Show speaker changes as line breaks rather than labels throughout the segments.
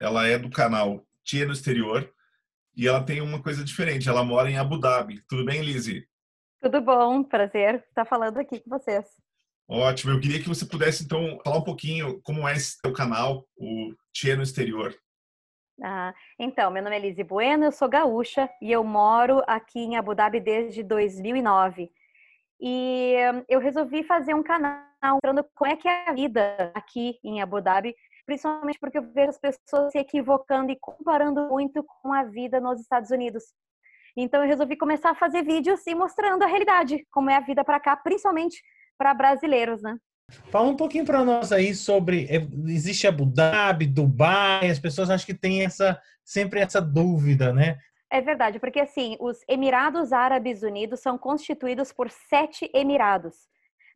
ela é do canal Tia no Exterior e ela tem uma coisa diferente. Ela mora em Abu Dhabi. Tudo bem, Lise?
Tudo bom, prazer estar falando aqui com vocês.
Ótimo. Eu queria que você pudesse então falar um pouquinho como é esse seu canal, o Tia no Exterior.
Ah, então, meu nome é Lise Bueno, eu sou gaúcha e eu moro aqui em Abu Dhabi desde 2009. E eu resolvi fazer um canal mostrando como é que é a vida aqui em Abu Dhabi principalmente porque eu vejo as pessoas se equivocando e comparando muito com a vida nos Estados Unidos. Então eu resolvi começar a fazer vídeos e mostrando a realidade, como é a vida para cá, principalmente para brasileiros, né?
Fala um pouquinho para nós aí sobre é, existe Abu Dhabi, Dubai, as pessoas acham que tem essa sempre essa dúvida, né?
É verdade, porque assim, os Emirados Árabes Unidos são constituídos por sete emirados.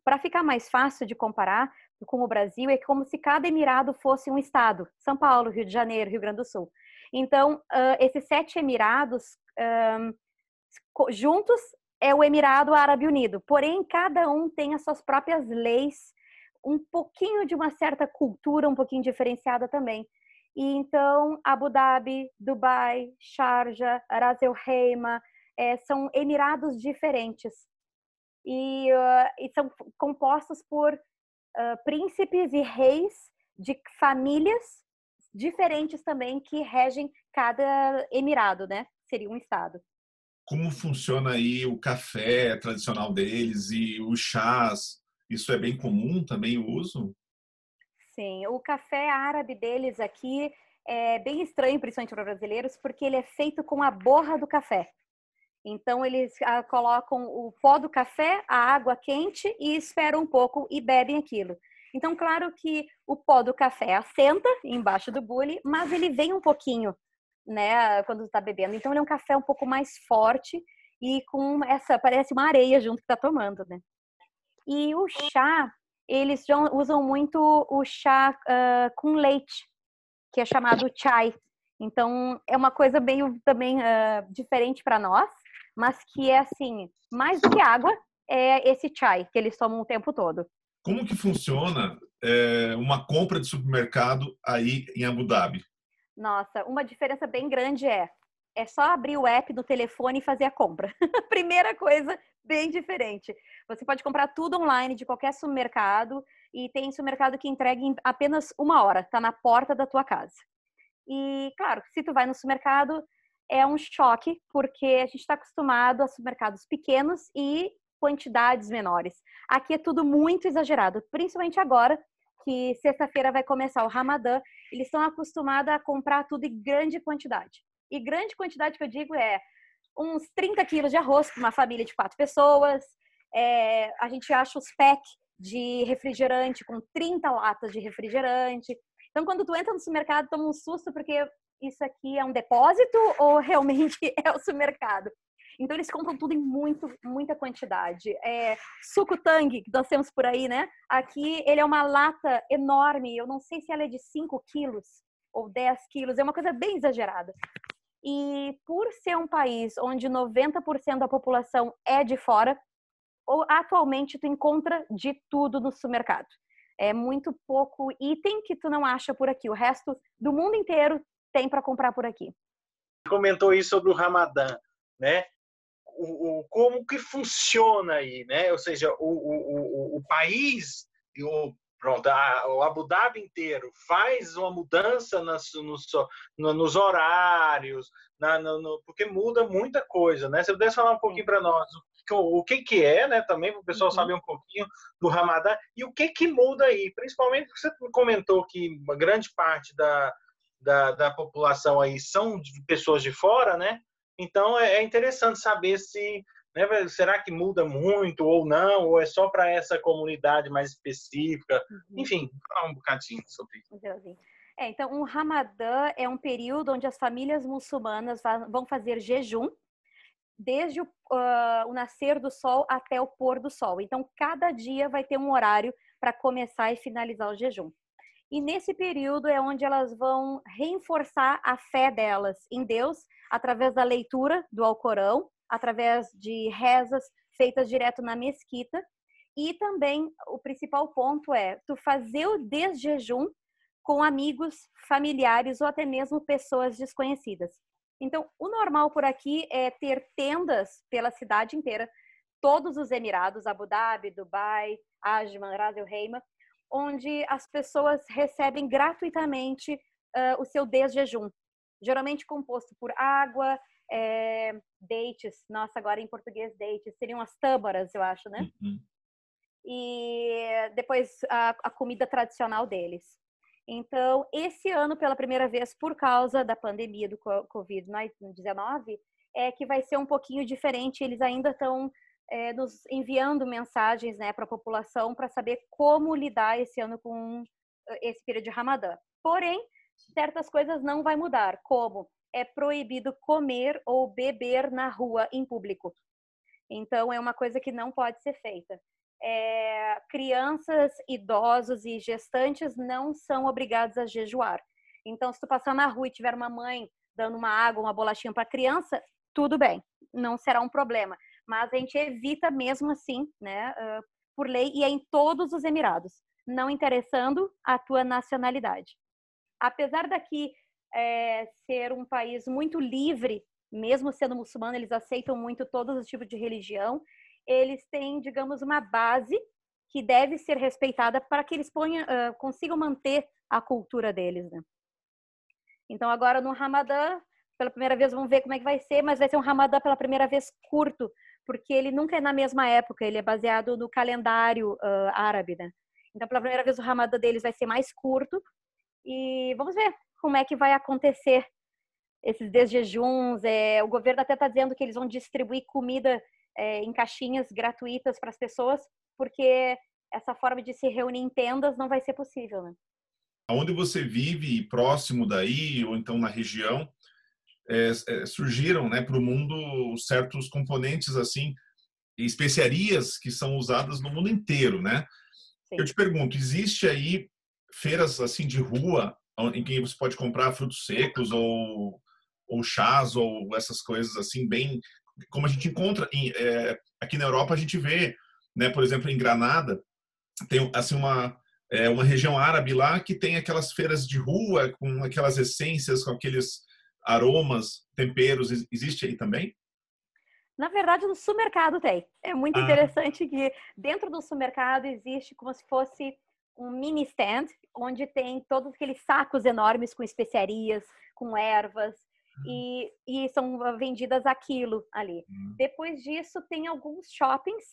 Para ficar mais fácil de comparar, com o Brasil é como se cada emirado fosse um estado. São Paulo, Rio de Janeiro, Rio Grande do Sul. Então, uh, esses sete emirados juntos é o Emirado Árabe Unido. Porém, cada um tem as suas próprias leis, um pouquinho de uma certa cultura, um pouquinho diferenciada também. E então, Abu Dhabi, Dubai, Sharjah, Ras El Khaimah, é, são emirados diferentes. E, uh, e são compostos por príncipes e reis de famílias diferentes também que regem cada emirado, né? Seria um estado.
Como funciona aí o café tradicional deles e os chás? Isso é bem comum também o uso?
Sim, o café árabe deles aqui é bem estranho, principalmente para brasileiros, porque ele é feito com a borra do café. Então eles ah, colocam o pó do café, a água quente e esperam um pouco e bebem aquilo. Então, claro que o pó do café assenta embaixo do bule, mas ele vem um pouquinho, né, quando está bebendo. Então, ele é um café um pouco mais forte e com essa, parece uma areia junto que está tomando, né? E o chá, eles usam muito o chá uh, com leite, que é chamado chai. Então, é uma coisa bem também uh, diferente para nós, mas que é assim, mais do que água, é esse chai que eles tomam o tempo todo.
Como que funciona é, uma compra de supermercado aí em Abu Dhabi?
Nossa, uma diferença bem grande é é só abrir o app do telefone e fazer a compra. Primeira coisa, bem diferente. Você pode comprar tudo online de qualquer supermercado e tem supermercado que entrega em apenas uma hora, tá na porta da tua casa. E claro, se tu vai no supermercado, é um choque, porque a gente está acostumado a supermercados pequenos e quantidades menores. Aqui é tudo muito exagerado, principalmente agora que sexta-feira vai começar o Ramadã, eles estão acostumados a comprar tudo em grande quantidade. E grande quantidade que eu digo é uns 30 quilos de arroz para uma família de quatro pessoas. É, a gente acha os packs de refrigerante com 30 latas de refrigerante. Então, quando tu entra no supermercado, toma um susto porque isso aqui é um depósito ou realmente é o supermercado? Então eles compram tudo em muito, muita quantidade. É, suco Tang, que nós temos por aí, né? Aqui ele é uma lata enorme, eu não sei se ela é de 5 quilos ou 10 quilos, é uma coisa bem exagerada. E por ser um país onde 90% da população é de fora, atualmente tu encontra de tudo no supermercado. É muito pouco item que tu não acha por aqui. O resto do mundo inteiro tem para comprar por aqui.
Comentou aí sobre o Ramadã, né? O, o, como que funciona aí, né? Ou seja, o, o, o país, o, pronto, a, o Abu Dhabi inteiro faz uma mudança nas, nos, no, nos horários, na, no, no, porque muda muita coisa, né? Você pudesse falar um pouquinho para nós o, o que que é, né? Também para o pessoal uhum. saber um pouquinho do Ramadã e o que que muda aí, principalmente porque você comentou que uma grande parte da da, da população aí são de pessoas de fora, né? Então é, é interessante saber se né, será que muda muito ou não, ou é só para essa comunidade mais específica. Uhum. Enfim, falar um bocadinho sobre isso.
É, então, o Ramadã é um período onde as famílias muçulmanas vão fazer jejum desde o, uh, o, nascer do sol até o pôr do sol. Então, cada dia vai ter um horário para começar e finalizar o jejum. E nesse período é onde elas vão reforçar a fé delas em Deus através da leitura do Alcorão, através de rezas feitas direto na mesquita. E também o principal ponto é tu fazer o desjejum com amigos, familiares ou até mesmo pessoas desconhecidas. Então, o normal por aqui é ter tendas pela cidade inteira, todos os Emirados, Abu Dhabi, Dubai, Ajman, Ras Al Khaimah, onde as pessoas recebem gratuitamente uh, o seu desjejum, geralmente composto por água, é, dates, nossa, agora em português dates, seriam as tâbaras, eu acho, né? Uhum. E depois a, a comida tradicional deles. Então, esse ano, pela primeira vez, por causa da pandemia do Covid-19, é que vai ser um pouquinho diferente. Eles ainda estão é, nos enviando mensagens né, para a população para saber como lidar esse ano com eh, esse período de Ramadã. Porém, certas coisas não vai mudar, como é proibido comer ou beber na rua em público. Então, é uma coisa que não pode ser feita é, crianças, idosos e gestantes não são obrigados a jejuar. Então, se tu passar na rua e tiver uma mãe dando uma água, uma bolachinha para a criança, tudo bem, não será um problema. Mas a gente evita mesmo assim, né, uh, por lei, e é em todos os Emirados, não interessando a tua nacionalidade. Apesar daqui é, ser um país muito livre, mesmo sendo muçulmano, eles aceitam muito todos os tipos de religião eles têm, digamos, uma base que deve ser respeitada para que eles ponham, uh, consigam manter a cultura deles. Né? Então, agora no Ramadã, pela primeira vez, vamos ver como é que vai ser, mas vai ser um Ramadã pela primeira vez curto, porque ele nunca é na mesma época, ele é baseado no calendário uh, árabe. Né? Então, pela primeira vez, o Ramadã deles vai ser mais curto. E vamos ver como é que vai acontecer esses desjejuns. É, o governo até está dizendo que eles vão distribuir comida é, em caixinhas gratuitas para as pessoas, porque essa forma de se reunir em tendas não vai ser possível, né?
Onde você vive, próximo daí, ou então na região, é, é, surgiram né, para o mundo certos componentes assim, especiarias que são usadas no mundo inteiro, né? Sim. Eu te pergunto, existe aí feiras assim de rua em que você pode comprar frutos secos ou, ou chás ou essas coisas assim bem como a gente encontra em, é, aqui na Europa, a gente vê, né, por exemplo, em Granada, tem assim uma é, uma região árabe lá que tem aquelas feiras de rua com aquelas essências, com aqueles aromas, temperos. Existe aí também?
Na verdade, no supermercado tem. É muito ah. interessante que dentro do supermercado existe como se fosse um mini stand, onde tem todos aqueles sacos enormes com especiarias, com ervas, e, e são vendidas aquilo ali. Uhum. Depois disso, tem alguns shoppings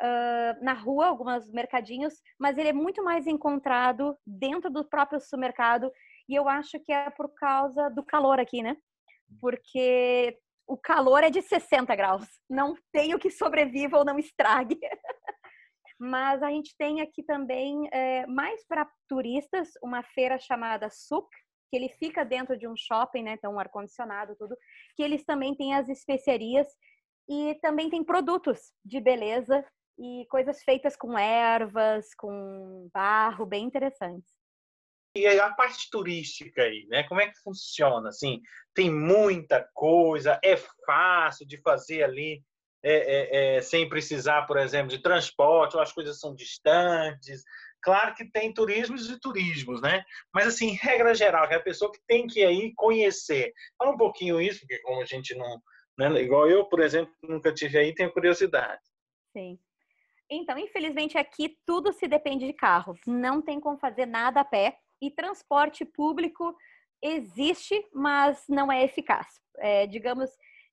uh, na rua, alguns mercadinhos, mas ele é muito mais encontrado dentro do próprio supermercado e eu acho que é por causa do calor aqui, né? Porque o calor é de 60 graus. Não tem o que sobreviva ou não estrague. Mas a gente tem aqui também, é, mais para turistas, uma feira chamada SUC, que ele fica dentro de um shopping, né? Então, um ar-condicionado, tudo. Que eles também têm as especiarias e também tem produtos de beleza e coisas feitas com ervas, com barro, bem interessantes.
E a parte turística aí, né? Como é que funciona? Assim, tem muita coisa, é fácil de fazer ali, é, é, é, sem precisar, por exemplo, de transporte, ou as coisas são distantes. Claro que tem turismos e turismos, né? Mas, assim, regra geral, que é a pessoa que tem que aí conhecer. Fala um pouquinho isso, porque como a gente não... Né? Igual eu, por exemplo, nunca tive aí, tenho curiosidade.
Sim. Então, infelizmente, aqui tudo se depende de carro. Não tem como fazer nada a pé. E transporte público existe, mas não é eficaz. É, digamos,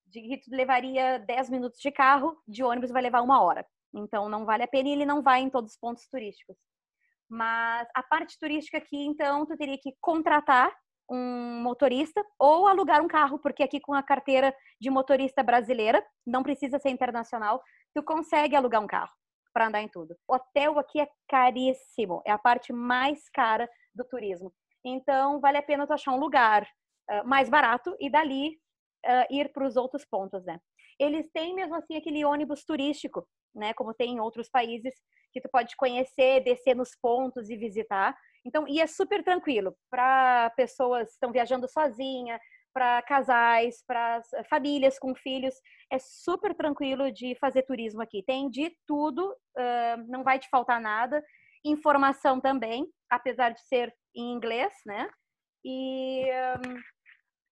de levaria 10 minutos de carro, de ônibus vai levar uma hora. Então, não vale a pena e ele não vai em todos os pontos turísticos. Mas a parte turística aqui, então, tu teria que contratar um motorista ou alugar um carro, porque aqui com a carteira de motorista brasileira, não precisa ser internacional, tu consegue alugar um carro para andar em tudo. Hotel aqui é caríssimo, é a parte mais cara do turismo. Então, vale a pena tu achar um lugar uh, mais barato e dali uh, ir para os outros pontos, né? Eles têm mesmo assim aquele ônibus turístico, né? Como tem em outros países, que tu pode conhecer, descer nos pontos e visitar. Então, e é super tranquilo para pessoas que estão viajando sozinha, para casais, para famílias com filhos. É super tranquilo de fazer turismo aqui. Tem de tudo, uh, não vai te faltar nada. Informação também, apesar de ser em inglês, né? E um,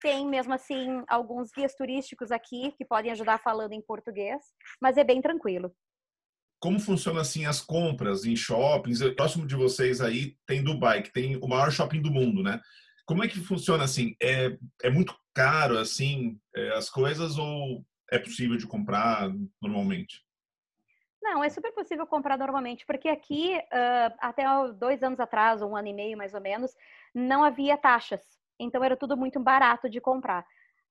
tem mesmo assim alguns guias turísticos aqui que podem ajudar falando em português, mas é bem tranquilo.
Como funciona assim as compras em shoppings? Próximo de vocês aí tem Dubai, que tem o maior shopping do mundo, né? Como é que funciona assim? É, é muito caro assim é, as coisas ou é possível de comprar normalmente?
Não, é super possível comprar normalmente, porque aqui, uh, até dois anos atrás, um ano e meio mais ou menos, não havia taxas. Então era tudo muito barato de comprar.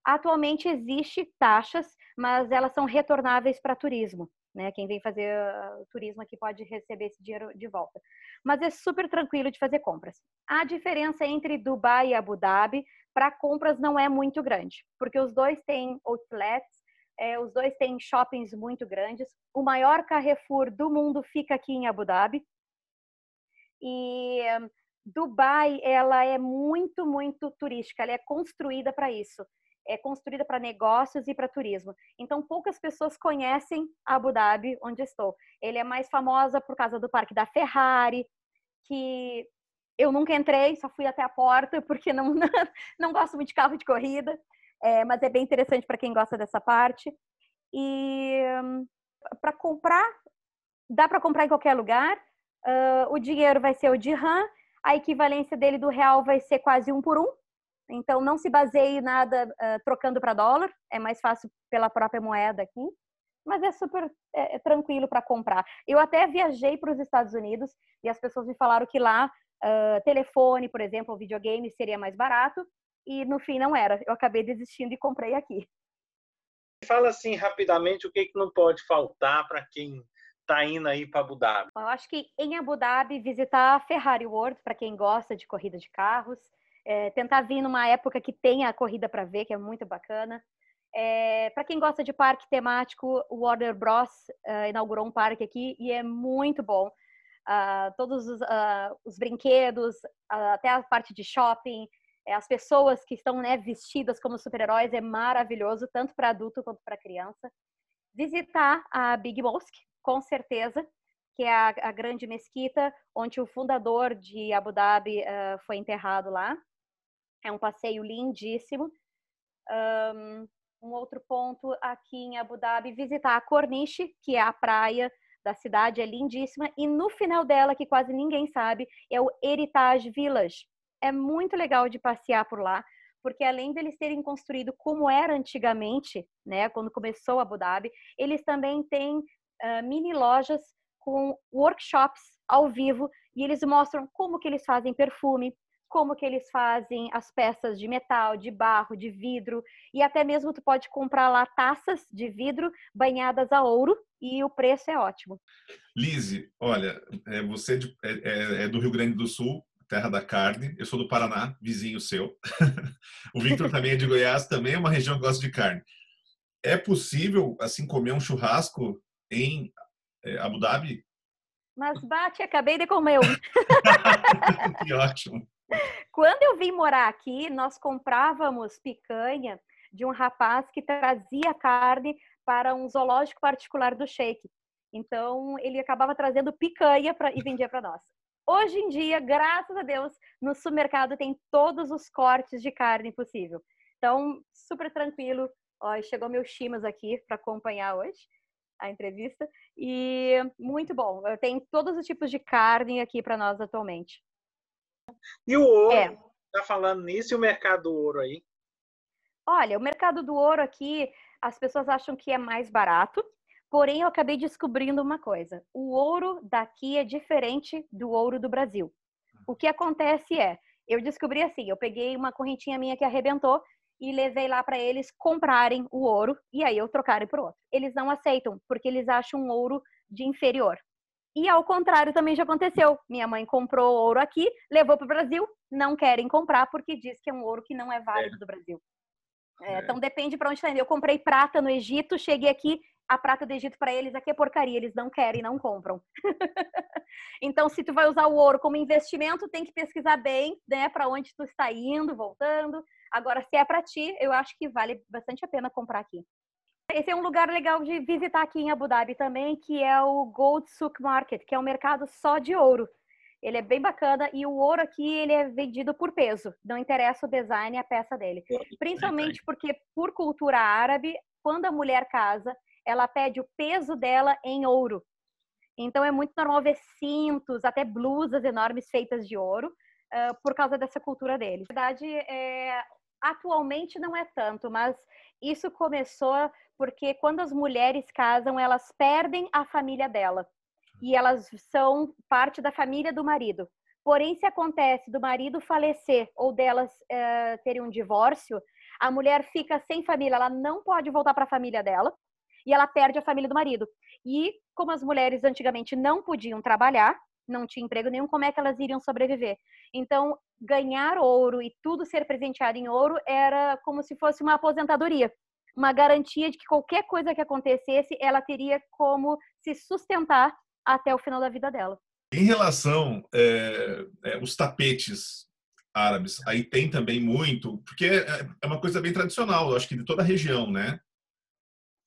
Atualmente existe taxas, mas elas são retornáveis para turismo. Né? Quem vem fazer uh, turismo aqui pode receber esse dinheiro de volta. Mas é super tranquilo de fazer compras. A diferença entre Dubai e Abu Dhabi para compras não é muito grande, porque os dois têm outlets, é, os dois têm shoppings muito grandes. O maior Carrefour do mundo fica aqui em Abu Dhabi. E um, Dubai, ela é muito, muito turística, ela é construída para isso. É construída para negócios e para turismo. Então, poucas pessoas conhecem Abu Dhabi, onde estou. Ele é mais famosa por causa do parque da Ferrari, que eu nunca entrei, só fui até a porta, porque não, não gosto muito de carro de corrida. É, mas é bem interessante para quem gosta dessa parte. E para comprar, dá para comprar em qualquer lugar. Uh, o dinheiro vai ser o dirham a equivalência dele do real vai ser quase um por um. Então, não se baseie nada uh, trocando para dólar, é mais fácil pela própria moeda aqui, mas é super é, é tranquilo para comprar. Eu até viajei para os Estados Unidos e as pessoas me falaram que lá, uh, telefone, por exemplo, videogame seria mais barato, e no fim não era. Eu acabei desistindo e comprei aqui.
Fala assim rapidamente o que, que não pode faltar para quem tá indo aí para Abu Dhabi?
Eu acho que em Abu Dhabi visitar a Ferrari World para quem gosta de corrida de carros, é, tentar vir numa época que tenha a corrida para ver, que é muito bacana. É, para quem gosta de parque temático, o Warner Bros uh, inaugurou um parque aqui e é muito bom. Uh, todos os, uh, os brinquedos, até a parte de shopping, as pessoas que estão né, vestidas como super-heróis é maravilhoso, tanto para adulto quanto para criança. Visitar a Big Mosque, com certeza, que é a, a, grande mesquita onde o fundador de Abu Dhabi uh, foi enterrado lá. É um passeio lindíssimo. Um, um, outro ponto aqui em Abu Dhabi, visitar a Corniche, que é a praia da cidade, é lindíssima. E no final dela, que quase ninguém sabe, é o Heritage Village. É muito legal de passear por lá, porque além deles terem construído como era antigamente, né, quando começou Abu Dhabi, eles também têm uh, mini lojas com workshops ao vivo e eles mostram como que eles fazem perfume, como que eles fazem as peças de metal, de barro, de vidro e até mesmo tu pode comprar lá taças de vidro banhadas a ouro e o preço é ótimo.
Lise, olha, é, você é, é, é do Rio Grande do Sul, terra da carne. Eu sou do Paraná, vizinho seu. o Victor também é de Goiás, também é uma região que gosta de carne. É possível assim comer um churrasco em é, Abu Dhabi?
Mas bate, acabei de comer um.
que ótimo.
Quando eu vim morar aqui, nós comprávamos picanha de um rapaz que trazia carne para um zoológico particular do Sheik. Então, ele acabava trazendo picanha pra, e vendia para nós. Hoje em dia, graças a Deus, no supermercado tem todos os cortes de carne possível. Então, super tranquilo. Ó, chegou meu chimas aqui para acompanhar hoje a entrevista. E muito bom. Tem todos os tipos de carne aqui para nós atualmente.
E o ouro? É. Tá falando nisso e o mercado do ouro aí?
Olha, o mercado do ouro aqui, as pessoas acham que é mais barato, porém eu acabei descobrindo uma coisa. O ouro daqui é diferente do ouro do Brasil. O que acontece é, eu descobri assim, eu peguei uma correntinha minha que arrebentou e levei lá para eles comprarem o ouro e aí eu trocarem por outro. Eles não aceitam porque eles acham um ouro de inferior. E ao contrário também já aconteceu. Minha mãe comprou ouro aqui, levou para o Brasil, não querem comprar porque diz que é um ouro que não é válido é. do Brasil. É, é. Então depende para onde está indo. Eu comprei prata no Egito, cheguei aqui, a prata do Egito para eles aqui é porcaria, eles não querem, não compram. então, se tu vai usar o ouro como investimento, tem que pesquisar bem, né, para onde tu está indo, voltando. Agora, se é para ti, eu acho que vale bastante a pena comprar aqui. Esse é um lugar legal de visitar aqui em Abu Dhabi também, que é o Gold Souk Market, que é um mercado só de ouro. Ele é bem bacana e o ouro aqui ele é vendido por peso. Não interessa o design a peça dele. Principalmente porque por cultura árabe, quando a mulher casa, ela pede o peso dela em ouro. Então é muito normal ver cintos, até blusas enormes feitas de ouro, uh, por causa dessa cultura deles. Na verdade, é, atualmente não é tanto, mas isso começou porque quando as mulheres casam, elas perdem a família dela e elas são parte da família do marido. Porém, se acontece do marido falecer ou delas uh, terem um divórcio, a mulher fica sem família, ela não pode voltar para a família dela e ela perde a família do marido. E como as mulheres antigamente não podiam trabalhar, não tinha emprego nenhum, como é que elas iriam sobreviver? Então, ganhar ouro e tudo ser presenteado em ouro era como se fosse uma aposentadoria, uma garantia de que qualquer coisa que acontecesse, ela teria como se sustentar até o final da vida dela.
Em relação é, é, os tapetes árabes, aí tem também muito, porque é, é uma coisa bem tradicional, eu acho que de toda a região, né?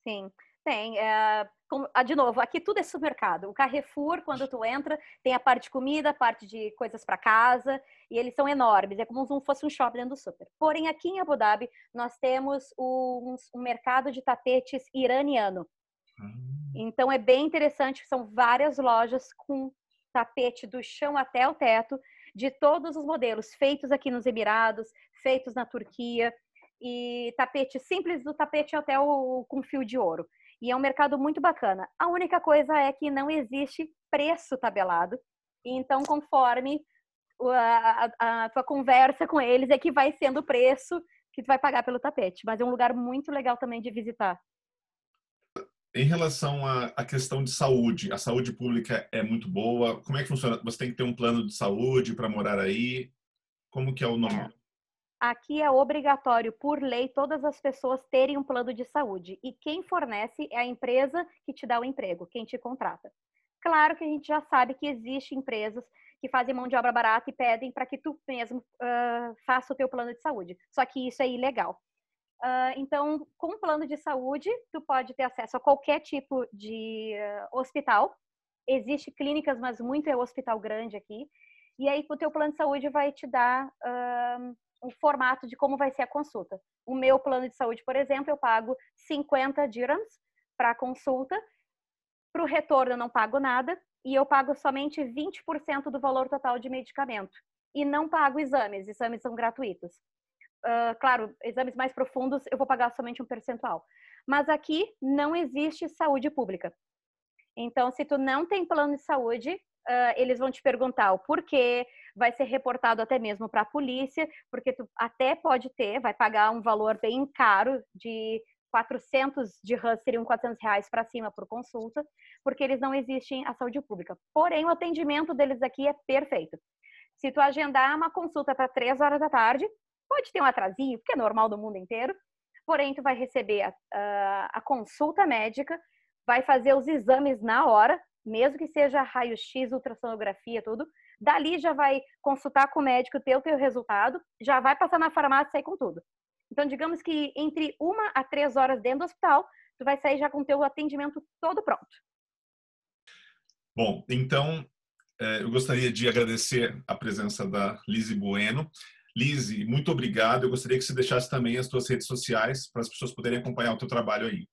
Sim. Tem. É, ah, de novo, aqui tudo é supermercado. O Carrefour, quando tu entra, tem a parte de comida, a parte de coisas para casa, e eles são enormes. É como se fosse um shopping dentro do super. Porém, aqui em Abu Dhabi, nós temos um, um mercado de tapetes iraniano. Hum. Então, é bem interessante. São várias lojas com tapete do chão até o teto, de todos os modelos, feitos aqui nos Emirados, feitos na Turquia, e tapete simples do tapete até o com fio de ouro. E é um mercado muito bacana. A única coisa é que não existe preço tabelado. Então, conforme a, a, a tua conversa com eles, é que vai sendo o preço que tu vai pagar pelo tapete. Mas é um lugar muito legal também de visitar.
Em relação à, questão de saúde, a saúde pública é muito boa. Como é que funciona? Você tem que ter um plano de saúde para morar aí? Como que é o nome?
Aqui é obrigatório, por lei, todas as pessoas terem um plano de saúde. E quem fornece é a empresa que te dá o emprego, quem te contrata. Claro que a gente já sabe que existem empresas que fazem mão de obra barata e pedem para que tu mesmo uh, faça o teu plano de saúde. Só que isso é ilegal. Uh, então, com o plano de saúde, tu pode ter acesso a qualquer tipo de uh, hospital. Existe clínicas, mas muito é hospital grande aqui. E aí, o teu plano de saúde vai te dar o formato de como vai ser a consulta. O meu plano de saúde, por exemplo, eu pago 50 dirhams para a consulta. Para o retorno, eu não pago nada. E eu pago somente 20% do valor total de medicamento. E não pago exames, exames são gratuitos. Uh, claro, exames mais profundos eu vou pagar somente um percentual. Mas aqui não existe saúde pública. Então, se tu não tem plano de saúde, uh, eles vão te perguntar o porquê, vai ser reportado até mesmo para a polícia, porque tu até pode ter, vai pagar um valor bem caro de 400 de RAS seriam 400 reais para cima por consulta, porque eles não existem a saúde pública. Porém, o atendimento deles aqui é perfeito. Se tu agendar uma consulta para 3 horas da tarde, pode ter um atrasinho, porque é normal do mundo inteiro, porém tu vai receber a, a, a consulta médica, vai fazer os exames na hora, mesmo que seja raio-x, ultrassonografia, tudo. Dali já vai consultar com o médico, ter o teu resultado, já vai passar na farmácia e sair com tudo. Então, digamos que entre uma a três horas dentro do hospital, tu vai sair já com o teu atendimento todo pronto.
Bom, então é, eu gostaria de agradecer a presença da Lizzie Bueno. Lizzie, muito obrigado. Eu gostaria que você deixasse também as suas redes sociais para as pessoas poderem acompanhar o teu trabalho aí.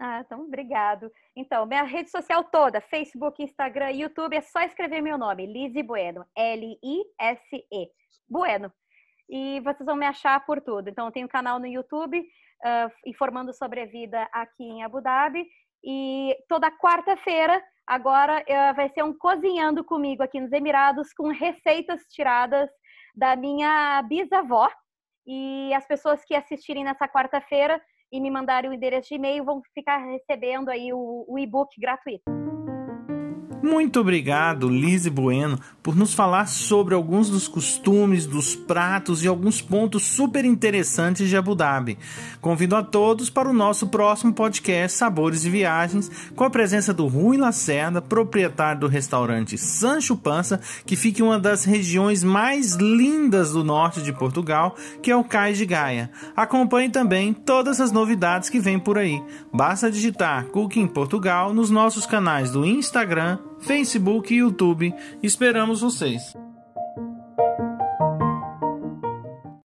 Ah, então, obrigado. Então, minha rede social toda, Facebook, Instagram, YouTube, é só escrever meu nome, Lizzie Bueno, L-I-S-E, Bueno. E vocês vão me achar por tudo. Então, eu tenho um canal no YouTube uh, informando sobre a vida aqui em Abu Dhabi. E toda quarta-feira, agora, uh, vai ser um Cozinhando Comigo aqui nos Emirados, com receitas tiradas da minha bisavó. E as pessoas que assistirem nessa quarta-feira e me mandarem o endereço de e-mail, vão ficar recebendo aí o, o e-book gratuito.
Muito obrigado, Lise Bueno, por nos falar sobre alguns dos costumes, dos pratos e alguns pontos super interessantes de Abu Dhabi. Convido a todos para o nosso próximo podcast Sabores e Viagens, com a presença do Rui Lacerda, proprietário do restaurante Sancho Pança, que fica em uma das regiões mais lindas do norte de Portugal, que é o Cais de Gaia. Acompanhe também todas as novidades que vêm por aí. Basta digitar Cooking Portugal nos nossos canais do Instagram, Facebook e YouTube. Esperamos vocês!